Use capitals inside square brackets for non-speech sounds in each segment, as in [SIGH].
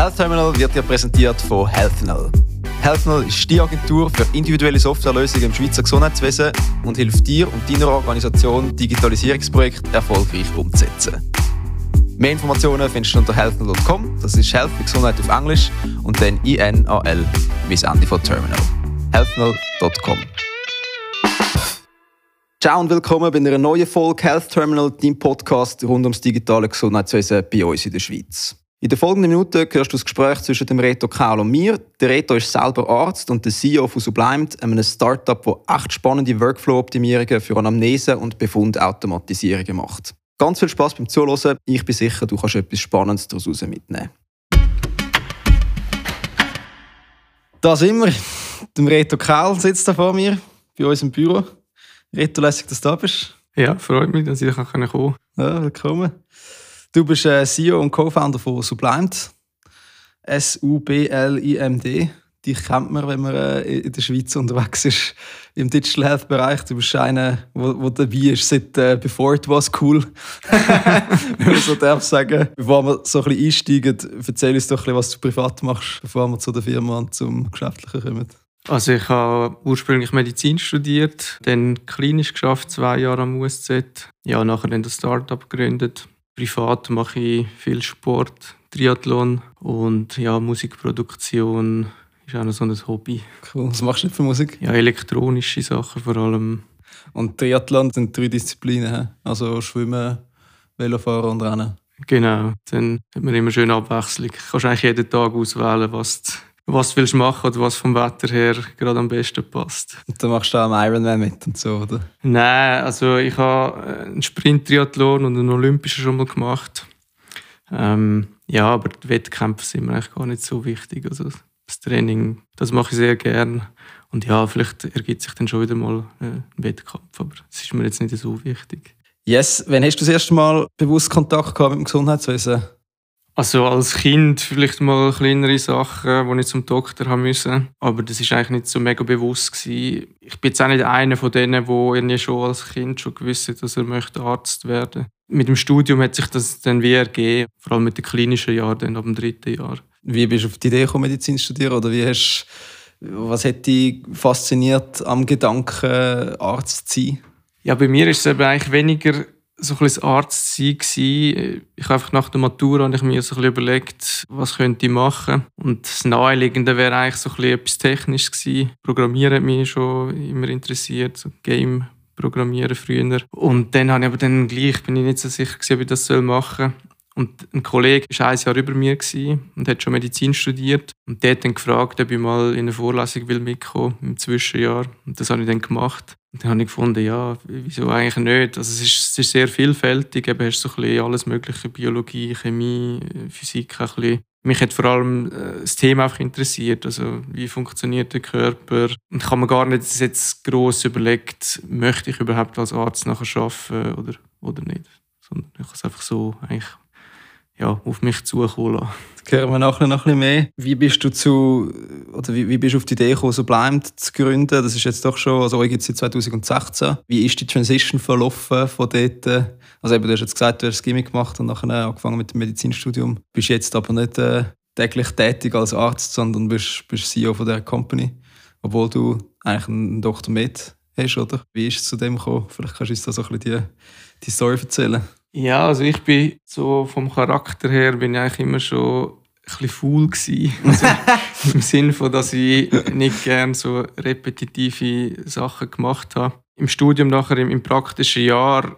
Health Terminal wird dir präsentiert von HealthNull. HealthNull ist die Agentur für individuelle Softwarelösungen im Schweizer Gesundheitswesen und hilft dir und deiner Organisation, Digitalisierungsprojekte erfolgreich umzusetzen. Mehr Informationen findest du unter healthnull.com, das ist Health wie Gesundheit auf Englisch und dann INAL wie das Ende von Terminal. healthnull.com Ciao und willkommen bei einer neuen Folge Health Terminal, deinem Podcast rund ums digitale Gesundheitswesen bei uns in der Schweiz. In den folgenden Minuten hörst du das Gespräch zwischen dem Reto Kaul und mir. Der Reto ist selber Arzt und der CEO von Sublimed, einem Startup, das acht spannende Workflow-Optimierungen für Anamnese und Befundautomatisierungen macht. Ganz viel Spaß beim Zuhören. Ich bin sicher, du kannst etwas Spannendes daraus mitnehmen. Da sind wir. Der Reto Kaul sitzt da vor mir, bei uns im Büro. Reto, lässig, dass du da bist. Ja, freut mich, dass ich kommen kann. Ja, willkommen. Du bist äh, CEO und Co-Founder von Sublimed. S-U-B-L-I-M-D. Dich kennt man, wenn man äh, in der Schweiz unterwegs ist im Digital Health Bereich. Du bist einer, der dabei ist seit äh, before it was cool. [LAUGHS] wenn man so darf sagen. Bevor wir so ein bisschen einsteigen, erzähl uns doch ein bisschen, was du privat machst, bevor wir zu der Firma und zum Geschäftlichen kommen. Also ich habe ursprünglich Medizin studiert, dann klinisch geschafft, zwei Jahre am USZ. Ja, nachher dann das Startup gegründet Privat mache ich viel Sport, Triathlon und ja, Musikproduktion ist auch noch so ein Hobby. Cool. Was machst du für Musik? Ja, elektronische Sachen vor allem. Und Triathlon sind drei Disziplinen, also Schwimmen, Velofahren und Rennen. Genau, dann hat man immer schön Abwechslung. Du kannst eigentlich jeden Tag auswählen, was was willst du machen oder was vom Wetter her gerade am besten passt. Und dann machst du auch am Ironman mit und so, oder? Nein, also ich habe einen Sprint-Triathlon und einen Olympischen schon mal gemacht. Ähm, ja, aber die Wettkämpfe sind mir eigentlich gar nicht so wichtig. Also das Training, das mache ich sehr gern. Und ja, vielleicht ergibt sich dann schon wieder mal äh, ein Wettkampf, aber es ist mir jetzt nicht so wichtig. Yes, wann hast du das erste Mal bewusst Kontakt gehabt mit dem Gesundheitswesen? Also als Kind vielleicht mal kleinere Sachen, wo ich zum Doktor haben müssen, aber das ist eigentlich nicht so mega bewusst gewesen. Ich bin jetzt auch nicht einer von denen, wo irgendwie schon als Kind schon gewusst hat, dass er möchte Arzt werden. Mit dem Studium hat sich das dann wie ergeben, vor allem mit den klinischen Jahren, dann ab dem dritten Jahr. Wie bist du auf die Idee gekommen, Medizin zu studieren oder wie hast, was hat dich fasziniert am Gedanken, Arzt zu sein? Ja, bei mir ist es eigentlich weniger so ein bisschen Arzt sein. Ich habe einfach nach der Matura und ich mir so ein bisschen überlegt, was könnte ich machen. Und das Naheliegende wäre eigentlich so ein bisschen etwas Technisches gewesen. Programmieren hat mich schon immer interessiert, so Game Programmieren früher. Und dann habe ich aber dann gleich, bin ich nicht so sicher gewesen, ob ich das machen soll. Und ein Kollege war ein Jahr über mir und hat schon Medizin studiert. Und der hat dann gefragt, ob ich mal in eine Vorlesung will mitkommen im Zwischenjahr. Und das habe ich dann gemacht. Und dann habe ich gefunden, ja, wieso eigentlich nicht? Also es, ist, es ist sehr vielfältig. Eben hast du so ein bisschen alles mögliche, Biologie, Chemie, Physik, ein bisschen. Mich hat vor allem äh, das Thema einfach interessiert. Also wie funktioniert der Körper? Und ich habe mir gar nicht jetzt gross überlegt, möchte ich überhaupt als Arzt nachher arbeiten oder, oder nicht. Sondern ich habe es einfach so eigentlich ja, auf mich zukommen lassen. Da hören wir nachher noch ein bisschen mehr. Wie bist du zu, oder wie, wie bist du auf die Idee gekommen, so Blind zu gründen? Das ist jetzt doch schon, also euch gibt es seit 2016. Wie ist die Transition verlaufen von dort? Also eben, du hast jetzt gesagt, du hast das Gimmick gemacht und nachher angefangen mit dem Medizinstudium. Bist jetzt aber nicht äh, täglich tätig als Arzt, sondern bist, bist CEO von der Company, obwohl du eigentlich einen Doktor mit hast, oder? Wie ist es zu dem gekommen? Vielleicht kannst du uns da so ein bisschen die, die Story erzählen. Ja, also ich bin so vom Charakter her bin ich eigentlich immer schon ein bisschen faul gewesen. [LAUGHS] Also Im Sinne von, dass ich nicht gerne so repetitive Sachen gemacht habe. Im Studium nachher, im, im praktischen Jahr,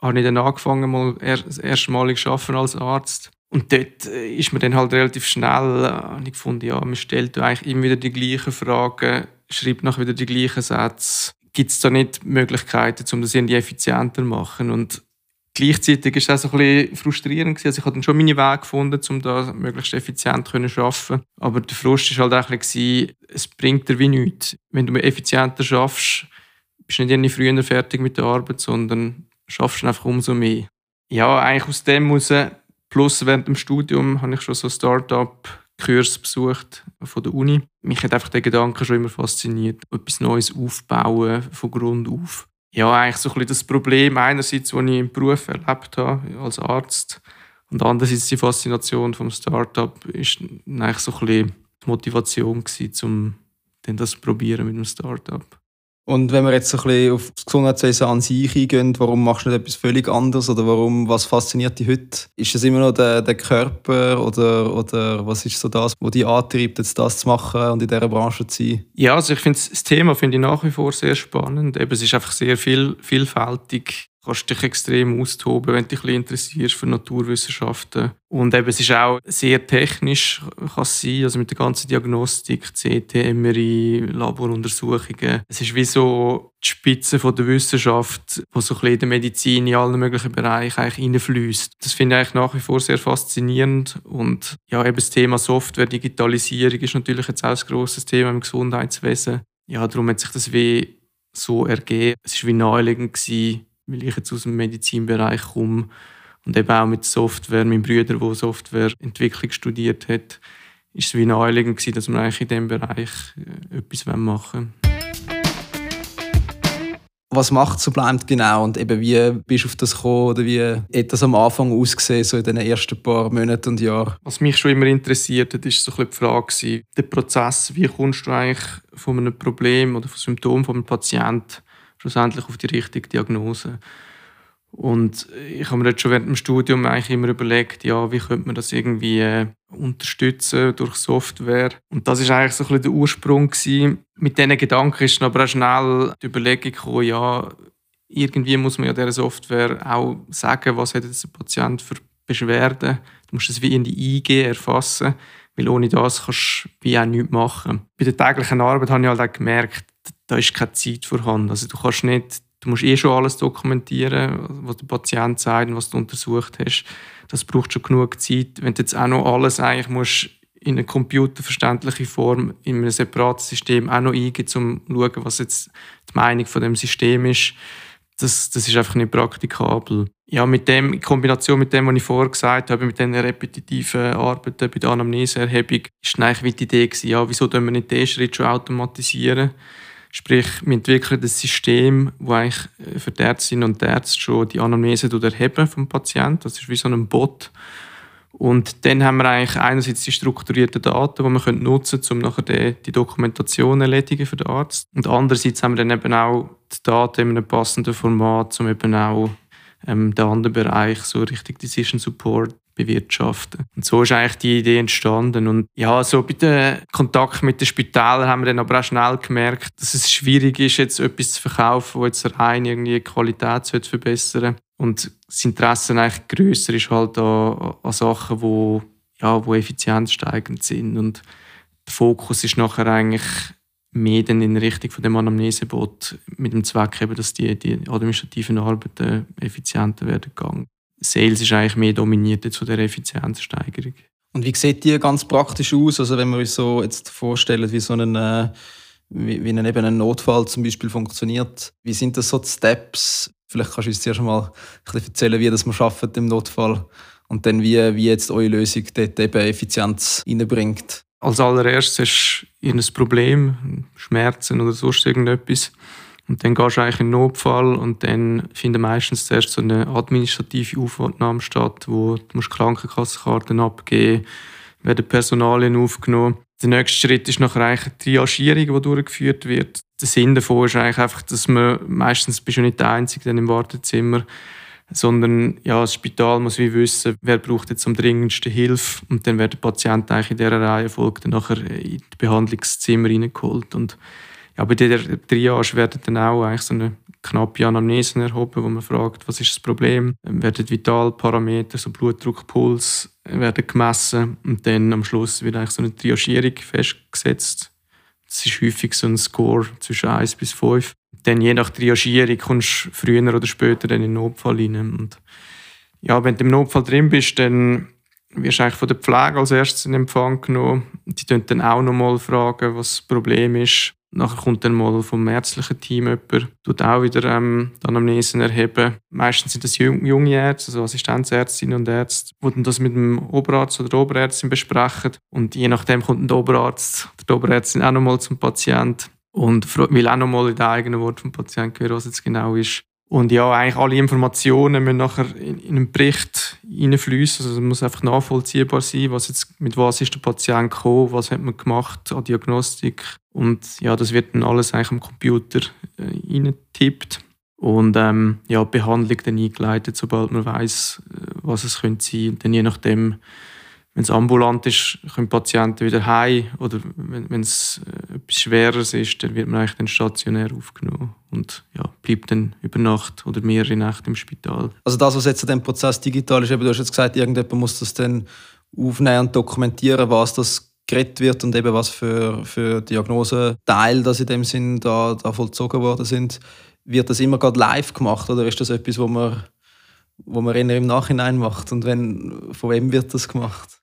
habe ich dann angefangen, mal das erste Mal arbeiten als Arzt. Und dort äh, ist mir dann halt relativ schnell äh, ich gefunden, ja, man stellt eigentlich immer wieder die gleichen Fragen, schreibt noch wieder die gleichen Sätze. Gibt es da nicht Möglichkeiten, um das irgendwie effizienter zu machen? Und Gleichzeitig war es auch ein bisschen frustrierend. Also ich habe dann schon meine Wege gefunden, um da möglichst effizient zu arbeiten. Aber der Frust war halt auch ein bisschen, es bringt dir wie nichts. Wenn du effizienter schaffst, bist du nicht irgendwie früher fertig mit der Arbeit, sondern schaffst einfach umso mehr. Ja, eigentlich aus dem heraus, plus während dem Studium habe ich schon so Start-up-Kurs besucht von der Uni. Mich hat einfach der Gedanke schon immer fasziniert, etwas Neues aufbauen, von Grund auf ja, eigentlich so ein bisschen das Problem einerseits, das ich im Beruf erlebt habe, als Arzt, Und andererseits die Faszination vom Startup ist eigentlich so ein bisschen die Motivation gewesen, um das zu probieren mit dem Startup. Und wenn wir jetzt ein bisschen auf das Gesundheitswesen an sich eingehen, warum machst du nicht etwas völlig anderes oder warum, was fasziniert dich heute? Ist es immer noch der, der Körper oder, oder was ist so das, was dich antreibt, jetzt das zu machen und in dieser Branche zu sein? Ja, also ich finde das Thema finde ich nach wie vor sehr spannend. Eben, es ist einfach sehr viel, vielfältig kannst dich extrem austoben, wenn du dich ein interessierst für Naturwissenschaften. Und eben, es ist auch sehr technisch, kann sein, also mit der ganzen Diagnostik, CT, MRI, Laboruntersuchungen. Es ist wie so die Spitze von der Wissenschaft, die so ein bisschen in der Medizin in allen möglichen Bereichen eigentlich reinfließt. Das finde ich eigentlich nach wie vor sehr faszinierend. Und ja, eben das Thema Software, Digitalisierung ist natürlich jetzt auch ein grosses Thema im Gesundheitswesen. Ja, darum hat sich das wie so ergeben. Es war wie naheliegend gewesen, weil ich jetzt aus dem Medizinbereich komme und eben auch mit Software, mein Bruder, der Softwareentwicklung studiert hat, ist es wie naheliegend gewesen, dass wir eigentlich in diesem Bereich äh, etwas machen wollen. Was macht so bleibt genau und eben wie bist du auf das gekommen oder wie hat das am Anfang ausgesehen, so in den ersten paar Monaten und Jahren? Was mich schon immer interessiert hat, ist so ein die Frage, der Prozess, wie kommst du eigentlich von einem Problem oder von Symptom von einem Patienten schlussendlich auf die richtige Diagnose. Und ich habe mir jetzt schon während dem Studium eigentlich immer überlegt, ja, wie könnte man das irgendwie äh, unterstützen durch Software. Und das ist eigentlich so ein bisschen der Ursprung gewesen. Mit diesen Gedanken ist dann aber auch schnell die Überlegung gekommen, ja, irgendwie muss man ja dieser Software auch sagen, was hat jetzt der Patient für Beschwerden. Du musst es wie in die IG erfassen, weil ohne das kannst du wie auch nichts machen. Bei der täglichen Arbeit habe ich halt auch gemerkt, da ist keine Zeit vorhanden. Also du kannst nicht, du musst eh schon alles dokumentieren, was der Patient sagt und was du untersucht hast. Das braucht schon genug Zeit. Wenn du jetzt auch noch alles eigentlich musst in eine computerverständliche Form in einem separaten System auch noch eingeben, um zu schauen, was jetzt die Meinung von dem System ist, das, das ist einfach nicht praktikabel. Ja, mit dem, in Kombination mit dem, was ich vorher gesagt habe, mit diesen repetitiven Arbeiten bei der Anamneseerhebung, ist eigentlich die Idee gewesen, ja, wieso können wir nicht den Schritt schon automatisieren? Sprich, wir entwickeln ein System, das eigentlich äh, für die Ärztinnen und Ärzte schon die Anamnese erheben vom Patienten. Das ist wie so ein Bot. Und dann haben wir eigentlich einerseits die strukturierten Daten, die wir nutzen können, um nachher die, die Dokumentation erledigen für den Arzt. Und andererseits haben wir dann eben auch die Daten in einem passenden Format, um eben auch ähm, den anderen Bereich, so richtig Decision Support, bewirtschaften. Und so ist eigentlich die Idee entstanden. Und ja, so bei dem Kontakt mit den Spitälern haben wir dann aber auch schnell gemerkt, dass es schwierig ist, jetzt etwas zu verkaufen, das jetzt rein irgendwie die Qualität verbessern Und das Interesse eigentlich grösser ist halt an, an Sachen, wo, ja, wo effizienzsteigend sind. Und der Fokus ist nachher eigentlich mehr dann in Richtung von dem Anamnesebot mit dem Zweck eben, dass die, die administrativen Arbeiten effizienter werden gegangen. Sales ist eigentlich mehr dominiert von der Effizienzsteigerung. Und wie sieht die ganz praktisch aus? Also wenn wir uns so jetzt vorstellen, wie so ein, äh, wie, wie ein, eben ein Notfall zum Beispiel funktioniert, wie sind das so die Steps? Vielleicht kannst du uns zuerst mal ein bisschen erzählen, wie das man schafft im Notfall und dann wie, wie jetzt eure Lösung dort eben Effizienz reinbringt. Als allererstes hast du ein Problem, Schmerzen oder sonst irgendetwas. Und dann gehst du eigentlich in den Notfall und dann findet meistens zuerst so eine administrative Aufnahme statt, wo du musst Krankenkassenkarten abgeben werden Personalien aufgenommen. Der nächste Schritt ist nachher eigentlich eine Triagierung, die durchgeführt wird. Der Sinn davon ist eigentlich einfach, dass man, meistens bist du nicht der Einzige im Wartezimmer, sondern ja, das Spital muss wie wissen, wer braucht jetzt am dringendsten Hilfe und dann wird der Patient eigentlich in dieser Reihenfolge dann nachher in das Behandlungszimmer reingeholt und ja, bei dieser Triage werden dann auch eigentlich so eine knappe Anamnese erhoben, wo man fragt, was ist das Problem. Werden Vitalparameter, so Blutdruck, Puls, werden gemessen und dann am Schluss wird eigentlich so eine Triagierung festgesetzt. Das ist häufig so ein Score zwischen 1 bis 5. Dann je nach Triagierung kommst du früher oder später dann in den Notfall rein. Und ja, wenn du im Notfall drin bist, dann wirst du eigentlich von der Pflege als erstes in Empfang genommen. Die fragen dann auch nochmal fragen, was das Problem ist. Nachher kommt dann mal vom ärztlichen Team jemand, tut auch wieder ähm, die Anamnesen erheben. Meistens sind das junge Ärzte, also Assistenzärztinnen und Ärzte, die dann das mit dem Oberarzt oder der Oberärztin besprechen. Und je nachdem kommt der Oberarzt oder die Oberärztin auch nochmal zum Patienten und will auch nochmal in den eigenen Worten vom Patienten hören, was jetzt genau ist. Und ja, eigentlich alle Informationen müssen nachher in, in einen Bericht hineinfließen. Also es muss einfach nachvollziehbar sein, was jetzt, mit was ist der Patient gekommen, was hat man gemacht an Diagnostik. Und ja, das wird dann alles eigentlich am Computer äh, reingetippt. Und ähm, ja, die Behandlung dann eingeleitet, sobald man weiß, äh, was es könnte sein. Und dann je nachdem, wenn es ambulant ist, können Patienten wieder heim. Oder wenn, wenn es äh, etwas Schwereres ist, dann wird man eigentlich dann stationär aufgenommen und ja, bleibt dann über Nacht oder mehrere Nächte im Spital. Also das, was jetzt an dem Prozess digital ist, eben, du hast jetzt gesagt, irgendjemand muss das dann aufnehmen und dokumentieren, was das geredet wird und eben was für, für Diagnoseteile, das in dem Sinn da, da vollzogen worden sind. Wird das immer gerade live gemacht oder ist das etwas, wo man, wo man eher im Nachhinein macht? Und wenn, von wem wird das gemacht?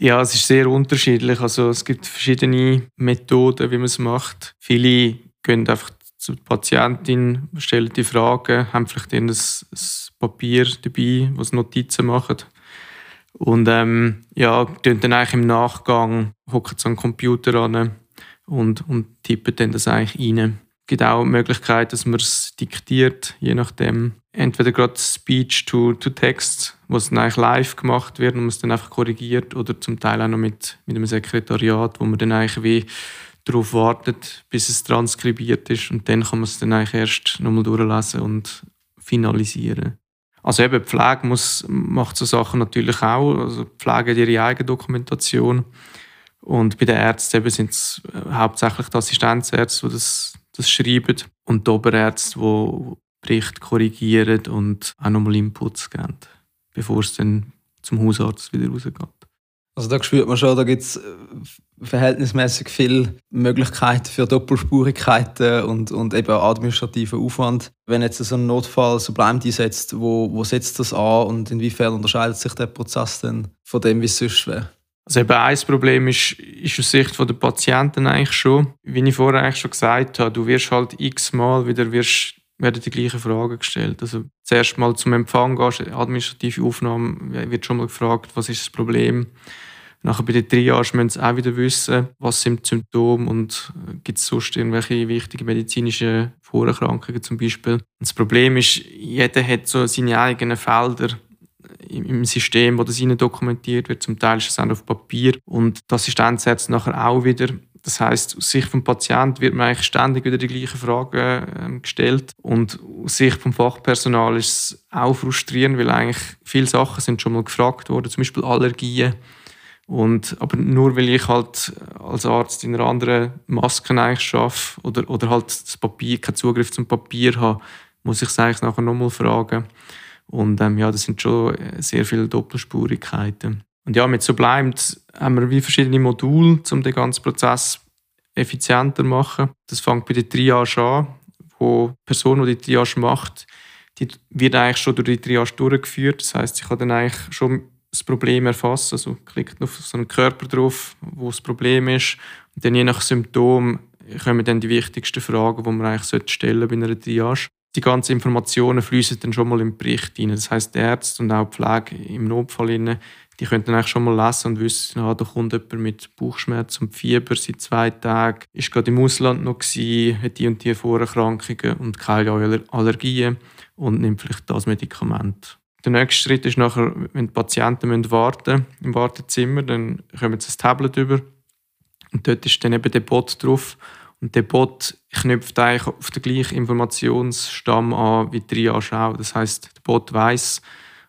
Ja, es ist sehr unterschiedlich. Also es gibt verschiedene Methoden, wie man es macht. Viele gehen einfach zur Patientin, stellen die Fragen, haben vielleicht ein, Papier dabei, was Notizen machen. Und ähm, ja, dann eigentlich im Nachgang, hocken sie am Computer an und, und tippen dann das eigentlich rein. Es gibt auch die Möglichkeit, dass man es diktiert, je nachdem, entweder gerade Speech to, to Text, was dann eigentlich live gemacht wird und man es dann einfach korrigiert, oder zum Teil auch noch mit, mit einem Sekretariat, wo man dann eigentlich wie darauf wartet, bis es transkribiert ist und dann kann man es dann eigentlich erst nochmal durchlesen und finalisieren. Also eben, Pflege muss, macht so Sachen natürlich auch. Also Pflege hat ihre eigene Dokumentation. Und bei den Ärzten sind es äh, hauptsächlich die Assistenzärzte, die das, das schreiben und die Oberärzte, die Bericht korrigieren und auch nochmal Inputs geben, bevor es dann zum Hausarzt wieder rausgeht. Also da spürt man schon, da gibt es äh, verhältnismäßig viele Möglichkeiten für Doppelspurigkeiten und, und eben administrativen Aufwand. Wenn jetzt so ein Notfall so bleibt einsetzt, wo, wo setzt das an und inwiefern unterscheidet sich der Prozess denn von dem, wie es sonst wäre? Also eben ein Problem ist, ist aus Sicht der Patienten eigentlich schon, wie ich vorher eigentlich schon gesagt habe, du wirst halt x-mal wieder wirst werden die gleichen Fragen gestellt. Also zuerst mal zum Empfang gehst, administrative Aufnahme, wird schon mal gefragt, was ist das Problem. Nachher bei der Triage müssen sie auch wieder wissen, was sind die Symptome und äh, gibt es sonst irgendwelche wichtigen medizinischen Vorerkrankungen zum Beispiel. Und das Problem ist, jeder hat so seine eigenen Felder im System, wo das ihnen dokumentiert wird. Zum Teil ist es auch auf Papier und die Assistenzärzte nachher auch wieder. Das heißt, aus Sicht des Patienten wird man eigentlich ständig wieder die gleichen Fragen ähm, gestellt und aus Sicht des Fachpersonal ist es auch frustrierend, weil eigentlich viele Sachen sind schon mal gefragt worden, zum Beispiel Allergien. Und, aber nur weil ich halt als Arzt in einer anderen Maske eigentlich arbeite oder, oder halt das Papier, keinen Zugriff zum Papier habe, muss ich es eigentlich nachher nochmal fragen. Und ähm, ja, das sind schon sehr viele Doppelspurigkeiten. Und ja, mit so bleibt haben wir wie verschiedene Module, um den ganzen Prozess effizienter zu machen. Das fängt bei der Triage an, wo die Person, die die Triage macht, die wird eigentlich schon durch die Triage durchgeführt. Das heißt, sie kann dann eigentlich schon das Problem erfassen. Also klickt auf so einen Körper drauf, wo das Problem ist. Und dann je nach Symptom kommen dann die wichtigsten Fragen, die man eigentlich stellen bei einer Triage die ganzen Informationen fließen dann schon mal im Bericht rein. Das heißt, die Ärzte und auch die Pflege im Notfall rein, die können dann eigentlich schon mal lesen und wissen, ah, da kommt jemand mit Bauchschmerzen und Fieber seit zwei Tagen, ist gerade im Ausland noch gewesen, hat die und die Vorerkrankungen und keine Allergien und nimmt vielleicht das Medikament. Der nächste Schritt ist nachher, wenn die Patienten warten müssen, im Wartezimmer, dann kommen sie ein Tablet über. Und dort ist dann eben der Bot drauf. Und der Bot knüpft eigentlich auf den gleichen Informationsstamm an wie die Triage auch. Das heißt, der Bot weiß,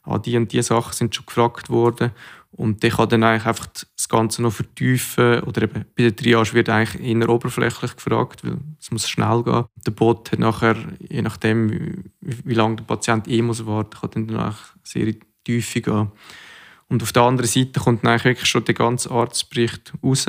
ah, die und die Sachen sind schon gefragt worden und der kann dann eigentlich einfach das Ganze noch vertiefen oder eben bei der Triage wird eigentlich eher oberflächlich gefragt, weil es muss schnell gehen. Der Bot hat nachher, je nachdem wie, wie lange der Patient eh muss warten, kann dann danach sehr in die Tiefe gehen. Und auf der anderen Seite kommt dann eigentlich wirklich schon der ganze Arztbericht raus.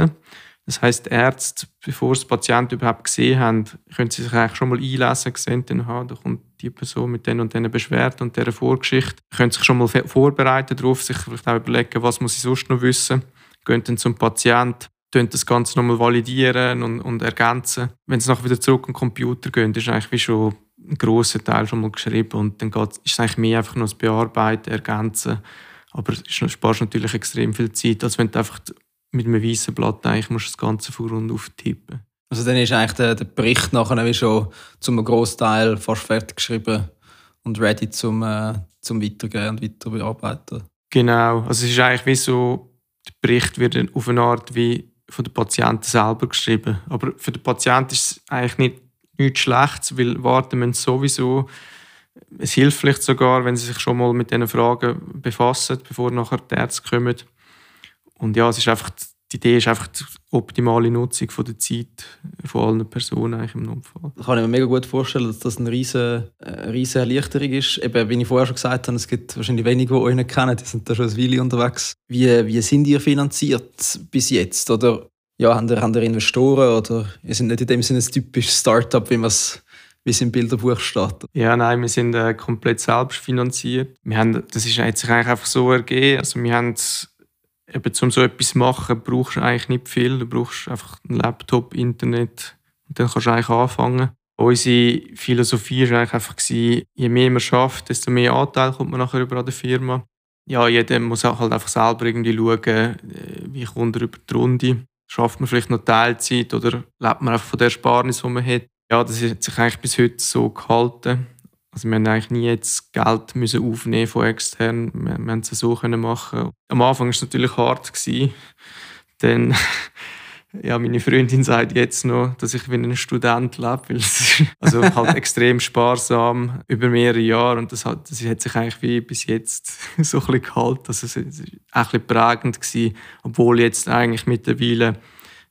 Das heißt, Ärzte, bevor sie den Patienten überhaupt gesehen haben, können sie sich eigentlich schon mal einlesen, sehen dann, aha, da kommt die Person mit den und diesen Beschwerden und dieser Vorgeschichte, können sich schon mal vorbereiten darauf, sich vielleicht auch überlegen, was muss ich sonst noch wissen, gehen dann zum Patienten, das Ganze nochmal validieren und, und ergänzen. Wenn sie nachher wieder zurück an den Computer gehen, ist eigentlich wie schon ein grosser Teil schon mal geschrieben und dann ist es eigentlich mehr einfach nur das Bearbeiten, Ergänzen. Aber es sparst natürlich extrem viel Zeit, als wenn du einfach mit einem weißen Blatt eigentlich musst du das Ganze vor und auftippen. Also dann ist eigentlich der, der Bericht nachher wie schon zum Großteil fast fertig geschrieben und ready zum, äh, zum Weitergehen und weiter bearbeiten. Genau, also es ist eigentlich wie so, der Bericht wird auf eine Art wie von den Patienten selber geschrieben. Aber für den Patienten ist es eigentlich nicht nichts Schlechtes, weil warten müssen sowieso. Es hilft vielleicht sogar, wenn sie sich schon mal mit diesen Fragen befassen, bevor nachher die Ärzte kommen. Und ja, es ist einfach, die Idee ist einfach die optimale Nutzung von der Zeit von allen Personen eigentlich im Notfall. Da kann ich mir mega gut vorstellen, dass das eine riesige, eine riesige Erleichterung ist. Eben, wie ich vorher schon gesagt habe, es gibt wahrscheinlich wenige, die euch nicht kennen, die sind da schon ein Weile unterwegs. Wie, wie sind ihr finanziert bis jetzt? Oder ja, haben ihr, haben ihr Investoren oder ihr seid nicht in dem Sinne ein typisches Startup, wie man es wie es im Bilderbuch steht? Ja, nein, wir sind äh, komplett selbst finanziert. Wir haben, das ist, hat sich eigentlich einfach so ergeben. Also wir haben eben, um so etwas zu machen, brauchst du eigentlich nicht viel. Du brauchst einfach einen Laptop, Internet und dann kannst du eigentlich anfangen. Unsere Philosophie war einfach, je mehr man schafft, desto mehr Anteil kommt man nachher über an der Firma. Ja, jeder muss auch halt einfach selber irgendwie schauen, äh, wie kommt er über die Runde schafft man vielleicht noch Teilzeit oder lebt man einfach von der Ersparnis, die man hat. Ja, das hat sich eigentlich bis heute so gehalten. Also wir haben eigentlich nie jetzt Geld müssen aufnehmen von extern. Wir, wir haben es so können machen. Am Anfang war es natürlich hart gewesen, denn [LAUGHS] ja, meine Freundin sagt jetzt noch, dass ich wie ein Student lebe, weil es [LAUGHS] also halt extrem sparsam über mehrere Jahre und das hat, das hat sich eigentlich wie bis jetzt [LAUGHS] so ein bisschen gehalten. Also es war ein bisschen prägend gewesen, obwohl jetzt eigentlich mittlerweile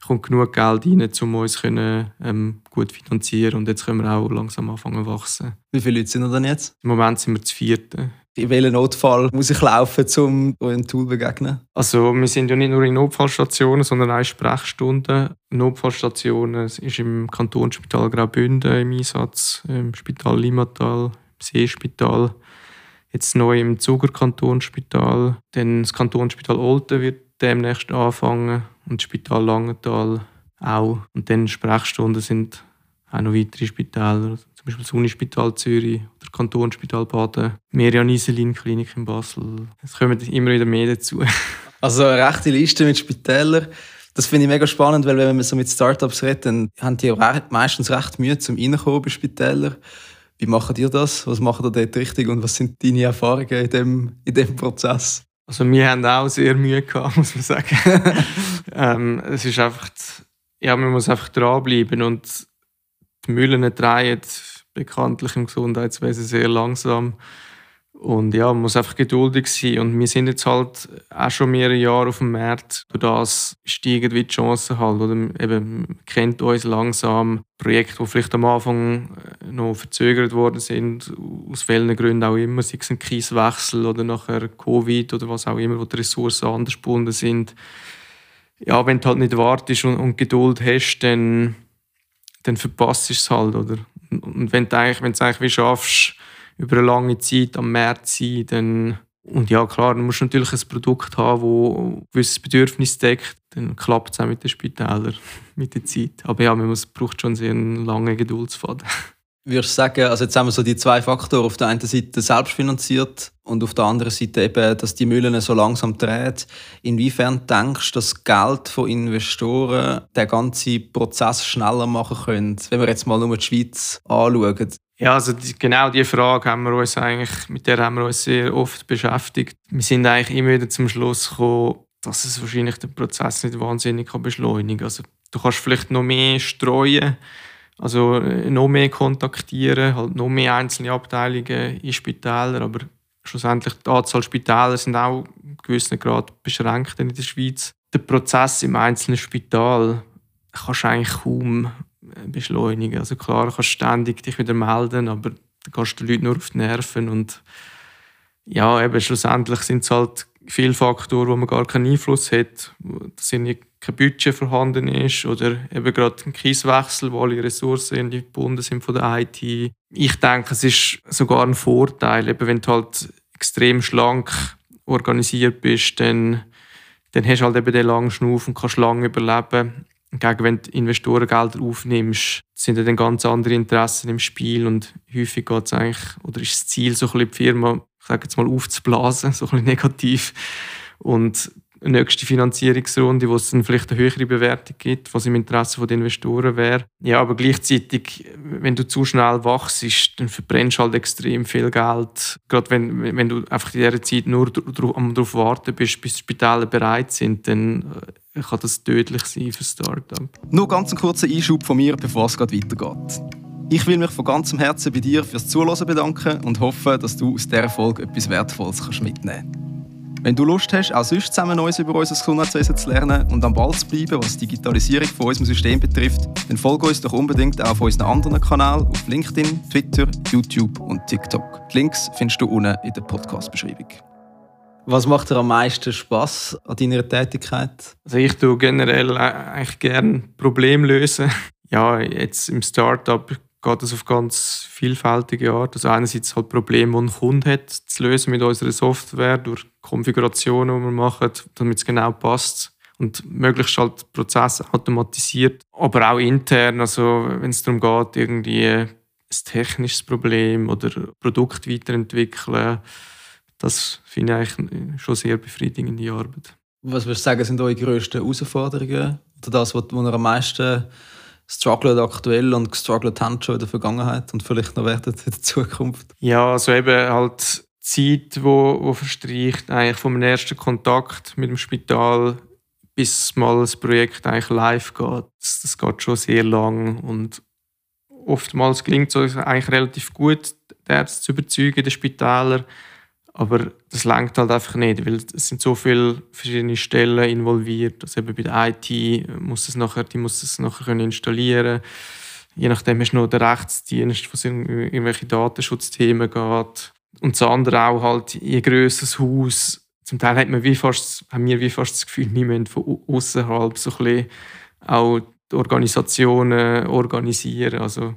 kommt genug Geld rein, um uns können, ähm, gut finanzieren und jetzt können wir auch langsam anfangen zu wachsen. Wie viele Leute sind wir denn jetzt? Im Moment sind wir zu vierte in welchen Notfall muss ich laufen, um eurem Tool zu begegnen? Also wir sind ja nicht nur in Notfallstationen, sondern auch in Sprechstunden. Notfallstationen ist im Kantonsspital Graubünden im Einsatz, im Spital Limmatal, im Seespital, jetzt neu im Zuger Kantonsspital. Dann das Kantonsspital Olten wird demnächst anfangen und das Spital Langenthal auch. Und dann Sprechstunden sind auch noch weitere Spitäler, zum Beispiel das Unispital Zürich oder Kantonsspital Baden, Merian Iselin Klinik in Basel. Es kommen immer wieder mehr dazu. [LAUGHS] Also eine rechte Liste mit Spitälern. Das finde ich mega spannend, weil wenn man so mit Startups redet, dann haben die meistens recht Mühe zum Reinkommen bei Spitälern. Wie macht ihr das? Was macht ihr dort richtig und was sind deine Erfahrungen in dem, in dem Prozess? Also wir haben auch sehr Mühe gehabt, [LAUGHS] muss man sagen. [LAUGHS] ähm, es ist einfach, ja, man muss einfach dranbleiben und die Mühlen drehen bekanntlich im Gesundheitswesen sehr langsam. Und ja, man muss einfach geduldig sein. Und wir sind jetzt halt auch schon mehrere Jahre auf dem Markt. Durch das steigen die Chancen halt. Oder eben, man kennt uns langsam. Projekte, die vielleicht am Anfang äh, noch verzögert worden sind, aus welchen Gründen auch immer, sei es ein Kieswechsel oder nachher Covid oder was auch immer, wo die Ressourcen anders gebunden sind. Ja, wenn du halt nicht wartest und, und Geduld hast, dann dann verpasst du es halt, oder? Und wenn du eigentlich, wenn du eigentlich wie schaffst, über eine lange Zeit am Markt sein, dann und ja, klar, du musst natürlich ein Produkt haben, das gewisses Bedürfnis deckt. Dann klappt es auch mit den Spitälern, [LAUGHS] mit der Zeit. Aber ja, man muss, braucht schon sehr einen langen Geduldsfaden würdest du sagen, also jetzt haben wir so die zwei Faktoren, auf der einen Seite selbstfinanziert und auf der anderen Seite eben, dass die Mühlen so langsam drehen. Inwiefern denkst du, dass Geld von Investoren den ganzen Prozess schneller machen könnte, wenn wir jetzt mal nur die Schweiz anschauen? Ja, also die, genau diese Frage haben wir uns eigentlich, mit der haben wir uns sehr oft beschäftigt. Wir sind eigentlich immer wieder zum Schluss gekommen, dass es wahrscheinlich den Prozess nicht wahnsinnig beschleunigen kann. Also du kannst vielleicht noch mehr streuen, also äh, noch mehr kontaktieren, halt noch mehr einzelne Abteilungen in Spitälern, aber schlussendlich die Anzahl Spitäler sind auch in gewissen Grad beschränkt in der Schweiz. Der Prozess im einzelnen Spital kannst du eigentlich kaum beschleunigen. Also klar, du kannst ständig dich wieder melden, aber dann gehst du den Leuten nur auf die Nerven und ja, eben schlussendlich sind es halt viele Faktoren, wo man gar keinen Einfluss hat. Das sind kein Budget vorhanden ist oder eben gerade ein Kieswechsel, wo alle Ressourcen gebunden sind von der IT. Ich denke, es ist sogar ein Vorteil, eben wenn du halt extrem schlank organisiert bist, dann, dann hast du halt eben den langen Schnuff und kannst lange überleben. Gegen wenn du Investorengelder aufnimmst, sind dann ganz andere Interessen im Spiel und häufig geht es eigentlich, oder ist das Ziel, so ein bisschen die Firma, ich sage jetzt mal, aufzublasen, [LAUGHS] so ein bisschen negativ. Und nächste Finanzierungsrunde, wo es dann vielleicht eine höhere Bewertung gibt, was im Interesse der Investoren wäre. Ja, aber gleichzeitig, wenn du zu schnell wachst, dann verbrennst du halt extrem viel Geld. Gerade wenn, wenn du einfach in dieser Zeit nur darauf warten bist, bis die Spitäler bereit sind, dann äh, kann das tödlich sein für Startup. Nur ganz einen kurzen Einschub von mir, bevor es gerade weitergeht. Ich will mich von ganzem Herzen bei dir fürs Zuhören bedanken und hoffe, dass du aus dieser Folge etwas Wertvolles mitnehmen kannst. Wenn du Lust hast, auch sonst zusammen Neues über unser Gesundheitswesen zu lernen und am Ball zu bleiben, was die Digitalisierung von unserem System betrifft, dann folge uns doch unbedingt auch auf unseren anderen Kanälen auf LinkedIn, Twitter, YouTube und TikTok. Die Links findest du unten in der Podcast-Beschreibung. Was macht dir am meisten Spaß an deiner Tätigkeit? Also ich tue generell eigentlich gerne Probleme lösen. [LAUGHS] Ja, jetzt im Startup geht das auf ganz vielfältige Art. Also einerseits halt Probleme, die ein Kunde hat, zu lösen mit unserer Software durch Konfigurationen, die wir machen, damit es genau passt und möglichst halt Prozesse automatisiert, aber auch intern, also wenn es darum geht, irgendwie ein technisches Problem oder Produkt weiterentwickeln, das finde ich eigentlich schon sehr befriedigende Arbeit. Was würdest du sagen, sind eure grössten Herausforderungen oder das, was ihr am meisten struggelt aktuell und gestruggelt haben schon in der Vergangenheit und vielleicht noch werden in der Zukunft? Ja, also eben halt Zeit, wo, wo verstreicht, eigentlich vom ersten Kontakt mit dem Spital bis mal das Projekt eigentlich live geht. Das, das geht schon sehr lang und oftmals gelingt es eigentlich relativ gut, die Ärzte zu überzeugen, den Spitäler. Aber das langt halt einfach nicht, weil es sind so viele verschiedene Stellen involviert. Also eben bei der IT muss es nachher, die muss es nachher können installieren. Je nachdem hast du noch den Rechtsdienst, wo es um irgendwelche Datenschutzthemen geht. Und das andere auch halt, je grösser das Haus, zum Teil hat man wie fast, haben wir wie fast das Gefühl, wir müssen von außerhalb so ein bisschen auch die Organisationen organisieren. Also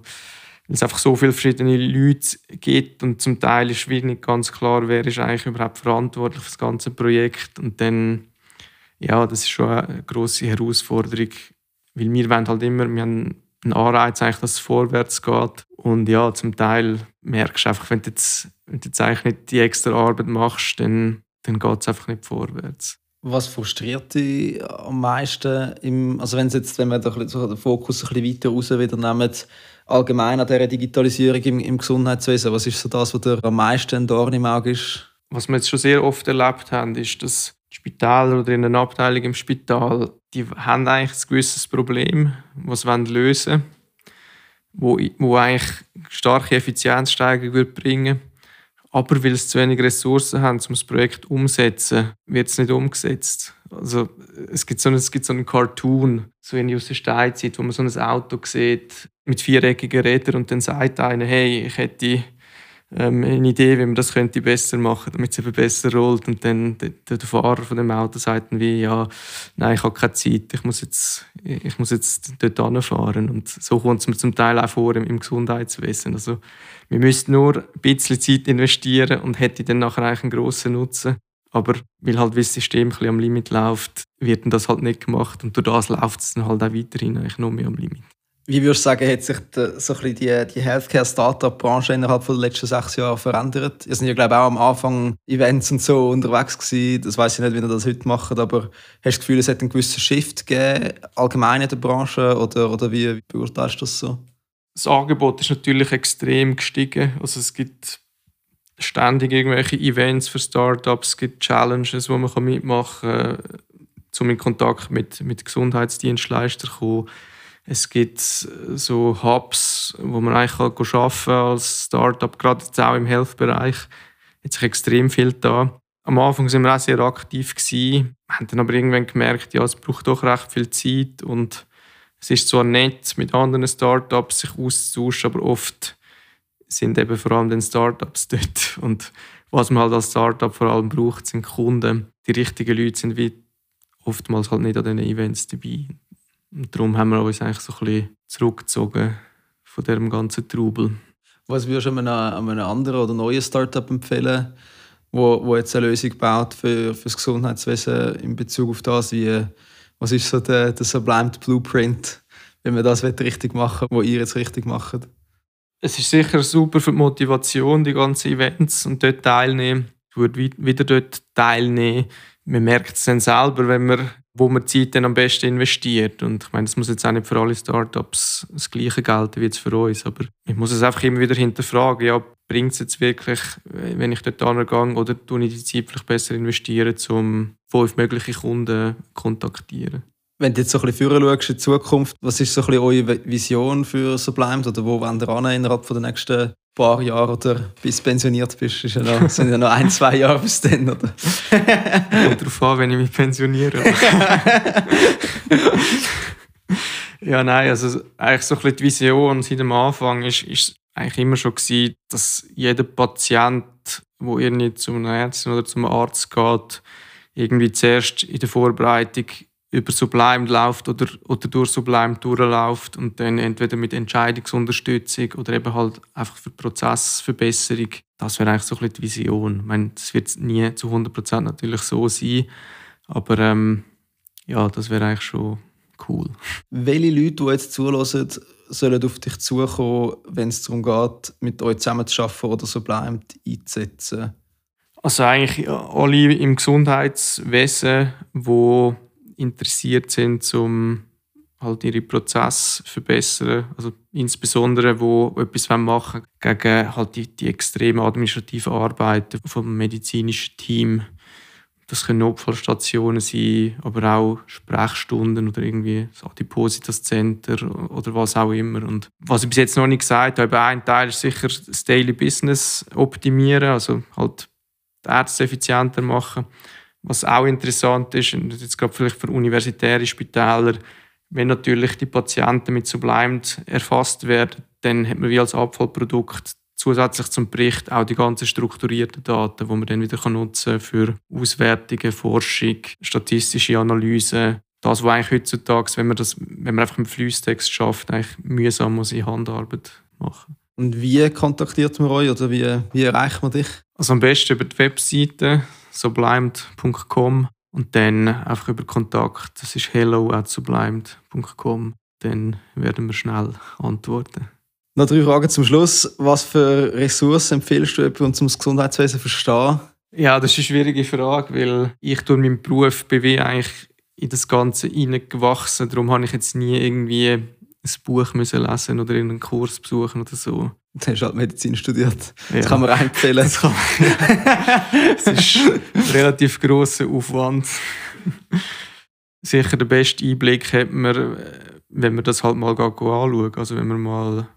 weil es einfach so viele verschiedene Leute gibt und zum Teil ist wie nicht ganz klar, wer ist eigentlich überhaupt verantwortlich für das ganze Projekt und dann, ja, das ist schon eine grosse Herausforderung, weil wir wollen halt immer, wir haben einen Anreiz, eigentlich, dass es vorwärts geht und ja, zum Teil merkst du einfach, wenn du jetzt, wenn du jetzt eigentlich nicht die extra Arbeit machst, dann, dann geht es einfach nicht vorwärts. Was frustriert dich am meisten? Im, also wenn, jetzt, wenn wir den Fokus ein bisschen weiter raus wieder nehmen, allgemein an dieser Digitalisierung im, im Gesundheitswesen? Was ist so das, was dir am meisten Dorn im Auge ist? Was wir jetzt schon sehr oft erlebt haben, ist, dass Spitäler oder in einer Abteilung im Spital, die haben eigentlich ein gewisses Problem, das sie lösen wollen, wo, wo eigentlich starke Effizienzsteigerung bringen würde. Aber weil sie zu wenig Ressourcen haben, um das Projekt umzusetzen, wird es nicht umgesetzt. Also, es gibt so einen, es gibt so einen Cartoon, so in aus der Steinzeit, wo man so ein Auto sieht mit viereckigen Rädern und dann sagt einer, hey, ich hätte ähm, eine Idee, wie man das könnte besser machen, damit es eben besser rollt. Und dann der, der Fahrer von dem Auto sagt dann wie, ja, nein, ich habe keine Zeit, ich muss jetzt, ich muss jetzt dort hinfahren. Und so kommt es mir zum Teil auch vor im, im Gesundheitswesen. Also, wir müssten nur ein bisschen Zeit investieren und hätte dann nachher eigentlich einen grossen Nutzen. Aber weil halt das System ein bisschen am Limit läuft, wird das halt nicht gemacht. Und durch das läuft es dann halt auch weiterhin eigentlich noch mehr am Limit. Wie würdest du sagen, hat sich die, so ein die, die Healthcare-Startup-Branche innerhalb der letzten sechs Jahre verändert? Ihr seid ja, glaube ich, auch am Anfang Events und so unterwegs gewesen. Das weiß ich nicht, wie ihr das heute macht, aber hast du das Gefühl, es hat einen gewissen Shift gegeben, allgemein in der Branche, oder, oder wie, wie beurteilst du das so? Das Angebot ist natürlich extrem gestiegen. Also es gibt ständig irgendwelche Events für Startups, es gibt Challenges, wo man mitmachen kann, um in Kontakt mit, mit Gesundheitsdienstleistern zu kommen es gibt so Hubs, wo man eigentlich arbeiten kann als Startup, gerade jetzt auch im Health-Bereich. Hat sich extrem viel da. Am Anfang sind wir auch sehr aktiv gewesen, haben dann aber irgendwann gemerkt, ja, es braucht doch recht viel Zeit und es ist zwar nett, mit anderen Startups sich auszutauschen, aber oft sind eben vor allem den Startups dort und was man halt als Startup vor allem braucht, sind Kunden. Die richtigen Leute sind wie oftmals halt nicht an diesen Events dabei. Und darum haben wir uns eigentlich so ein bisschen zurückgezogen von diesem ganzen Trubel. Was würdest du einem, einem anderen oder neuen Startup empfehlen, wo, wo jetzt eine Lösung baut für, für das Gesundheitswesen in Bezug auf das, wie, was ist so der, der Sublimed Blueprint, wenn wir das richtig machen was ihr jetzt richtig macht? Es ist sicher super für die Motivation, die ganzen Events und dort teilnehmen. würde wieder dort teilnehmen. Man merkt es dann selber, wenn man, wo man Zeit dann am besten investiert. Und ich meine, das muss jetzt auch nicht für alle Startups das Gleiche gelten wie jetzt für uns. Aber ich muss es einfach immer wieder hinterfragen. Ja, bringt es jetzt wirklich, wenn ich dort angehe, oder tue ich die Zeit vielleicht besser investieren, um fünf mögliche Kunden zu kontaktieren? Wenn du jetzt so ein bisschen schaust in die Zukunft, was ist so ein bisschen eure Vision für Sublime oder wo wollt ihr an innerhalb der nächsten paar Jahren oder bis du pensioniert bist? Ist ja noch, [LAUGHS] sind ja noch ein, zwei Jahre bis dann, oder? [LAUGHS] Kommt darauf an, wenn ich mich pensioniere. [LAUGHS] ja, nein, also eigentlich so ein bisschen die Vision seit dem Anfang ist, ist eigentlich immer schon gewesen, dass jeder Patient, der irgendwie zu einer Ärztin oder zum Arzt geht, irgendwie zuerst in der Vorbereitung über Sublime läuft oder, oder durch Sublime durchläuft und dann entweder mit Entscheidungsunterstützung oder eben halt einfach für Prozessverbesserung. Das wäre eigentlich so ein bisschen die Vision. Ich meine, das wird nie zu 100% natürlich so sein, aber ähm, ja, das wäre eigentlich schon cool. Welche Leute, die jetzt zulassen, sollen auf dich zukommen, wenn es darum geht, mit euch zusammen zu arbeiten oder Sublime einzusetzen? Also eigentlich alle im Gesundheitswesen, die interessiert sind, um halt ihre Prozesse zu verbessern. Also insbesondere, wo etwas machen gegen halt die, die extreme administrative Arbeit vom medizinischen Team. Das können Notfallstationen sein, aber auch Sprechstunden oder irgendwie das Adipositas Center oder was auch immer. Und was ich bis jetzt noch nicht gesagt habe, ein Teil ist sicher das Daily Business optimieren, also halt die Ärzte effizienter machen. Was auch interessant ist, und jetzt gerade vielleicht für universitäre Spitäler, wenn natürlich die Patienten mit Sublime erfasst werden, dann hat man wie als Abfallprodukt zusätzlich zum Bericht auch die ganzen strukturierten Daten, die man dann wieder nutzen kann für Auswertungen, Forschung, statistische Analyse. Das, was eigentlich heutzutage, wenn man, das, wenn man einfach im Fließtext schafft, eigentlich mühsam muss in Handarbeit machen. Und wie kontaktiert man euch oder wie, wie erreicht man dich? Also am besten über die Webseite sublimed.com und dann einfach über Kontakt. Das ist hello at sublimed.com. Dann werden wir schnell antworten. Noch drei Fragen zum Schluss. Was für Ressourcen empfiehlst du jemandem, um das Gesundheitswesen zu verstehen? Ja, das ist eine schwierige Frage, weil ich durch meinen Beruf bin eigentlich in das Ganze hineingewachsen. Darum habe ich jetzt nie irgendwie ein Buch müssen lesen oder einen Kurs besuchen oder so. Du hast halt Medizin studiert. Ja. Das kann man. Das, kann das [LAUGHS] ist ein relativ grosser Aufwand. Sicher der beste Einblick hat man, wenn man das halt mal anschaut. Also wenn man mal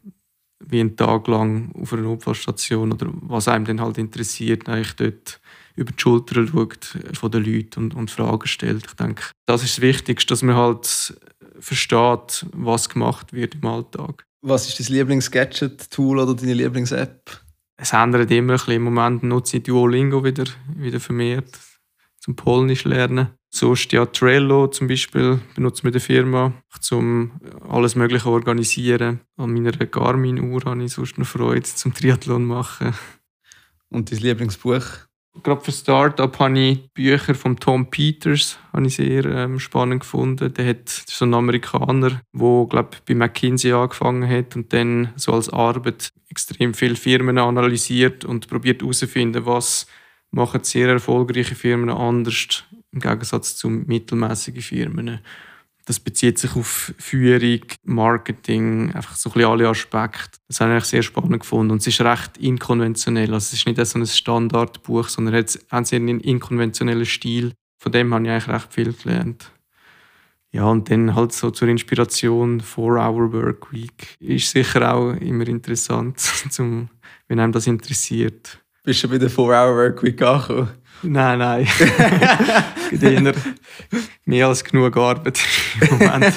wie einen Tag lang auf einer Notfallstation oder was einem dann halt interessiert, eigentlich dort über die Schulter schaut von den Leuten und, und Fragen stellt. Ich denke, das ist das Wichtigste, dass man halt versteht, was gemacht wird im Alltag. Was ist dein Lieblings-Gadget-Tool oder deine Lieblings-App? Es ändert immer ein bisschen. Im Moment nutze ich Duolingo wieder, wieder vermehrt zum Polnisch lernen. Sonst ja Trello zum Beispiel benutze ich mit der Firma, um alles Mögliche zu organisieren. An meiner Garmin-Uhr habe ich sonst noch Freude zum Triathlon machen. Und dein Lieblingsbuch? Gerade für Startup habe ich Bücher von Tom Peters habe ich sehr ähm, spannend gefunden. Der hat so ein Amerikaner, der glaube bei McKinsey angefangen hat und dann so als Arbeit extrem viele Firmen analysiert und probiert herauszufinden, was machen sehr erfolgreiche Firmen anders im Gegensatz zu mittelmäßigen Firmen. Das bezieht sich auf Führung, Marketing, einfach so ein bisschen alle Aspekte. Das habe ich sehr spannend gefunden. Und es ist recht inkonventionell. Also es ist nicht so ein Standardbuch, sondern es hat einen sehr inkonventionellen Stil. Von dem habe ich eigentlich recht viel gelernt. Ja, und dann halt so zur Inspiration 4-Hour Work Week ist sicher auch immer interessant, [LAUGHS] zum, wenn einem das interessiert. Bist du bei der 4-Hour Work Week angekommen? Nein, nein. [LAUGHS] Eher mehr als genug Arbeit im Moment.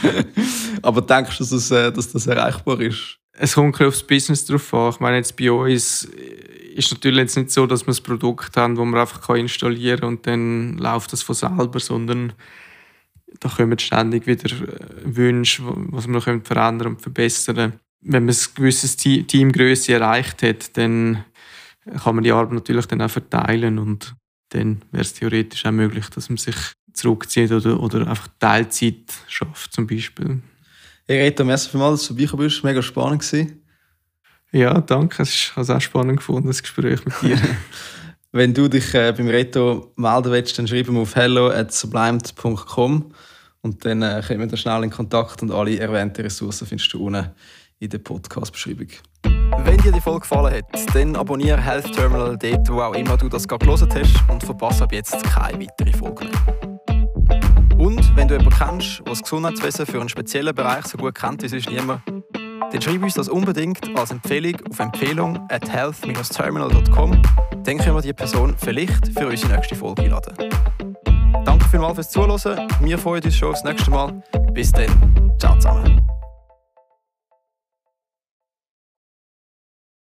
[LAUGHS] Aber denkst du, dass das, äh, dass das erreichbar ist? Es kommt aufs Business drauf an. Ich meine, jetzt bei uns ist natürlich jetzt nicht so, dass wir ein Produkt haben, das man einfach installieren kann und dann läuft das von selber, sondern da kommen ständig wieder äh, Wünsche, was wir noch verändern und verbessern. Wenn man ein gewisses Teamgröße erreicht hat, dann kann man die Arbeit natürlich dann auch verteilen und dann wäre es theoretisch auch möglich, dass man sich zurückzieht oder, oder einfach Teilzeit schafft zum Beispiel. Hey Reto, merci vielmals, dass du vorbeigekommen bist. Mega spannend gewesen. Ja, danke. Es ist auch spannend gefunden, das Gespräch mit dir. [LAUGHS] [LAUGHS] Wenn du dich äh, beim Reto melden willst, dann schreib mir auf hello.sublimed.com und dann äh, kommen wir da schnell in Kontakt und alle erwähnten Ressourcen findest du unten in der Podcast-Beschreibung. Wenn dir die Folge gefallen hat, dann abonniere Health Terminal dort, wo auch immer du das gerade gelesen hast und verpasse ab jetzt keine weitere Folge mehr. Und wenn du jemanden kennst, der das Gesundheitswesen für einen speziellen Bereich so gut kennt wie sonst niemand, dann schreib uns das unbedingt als Empfehlung auf Empfehlung at health-terminal.com. Dann können wir die Person vielleicht für unsere nächste Folge einladen. Danke vielmals fürs Zuhören. Wir freuen uns schon aufs nächste Mal. Bis dann. Ciao zusammen.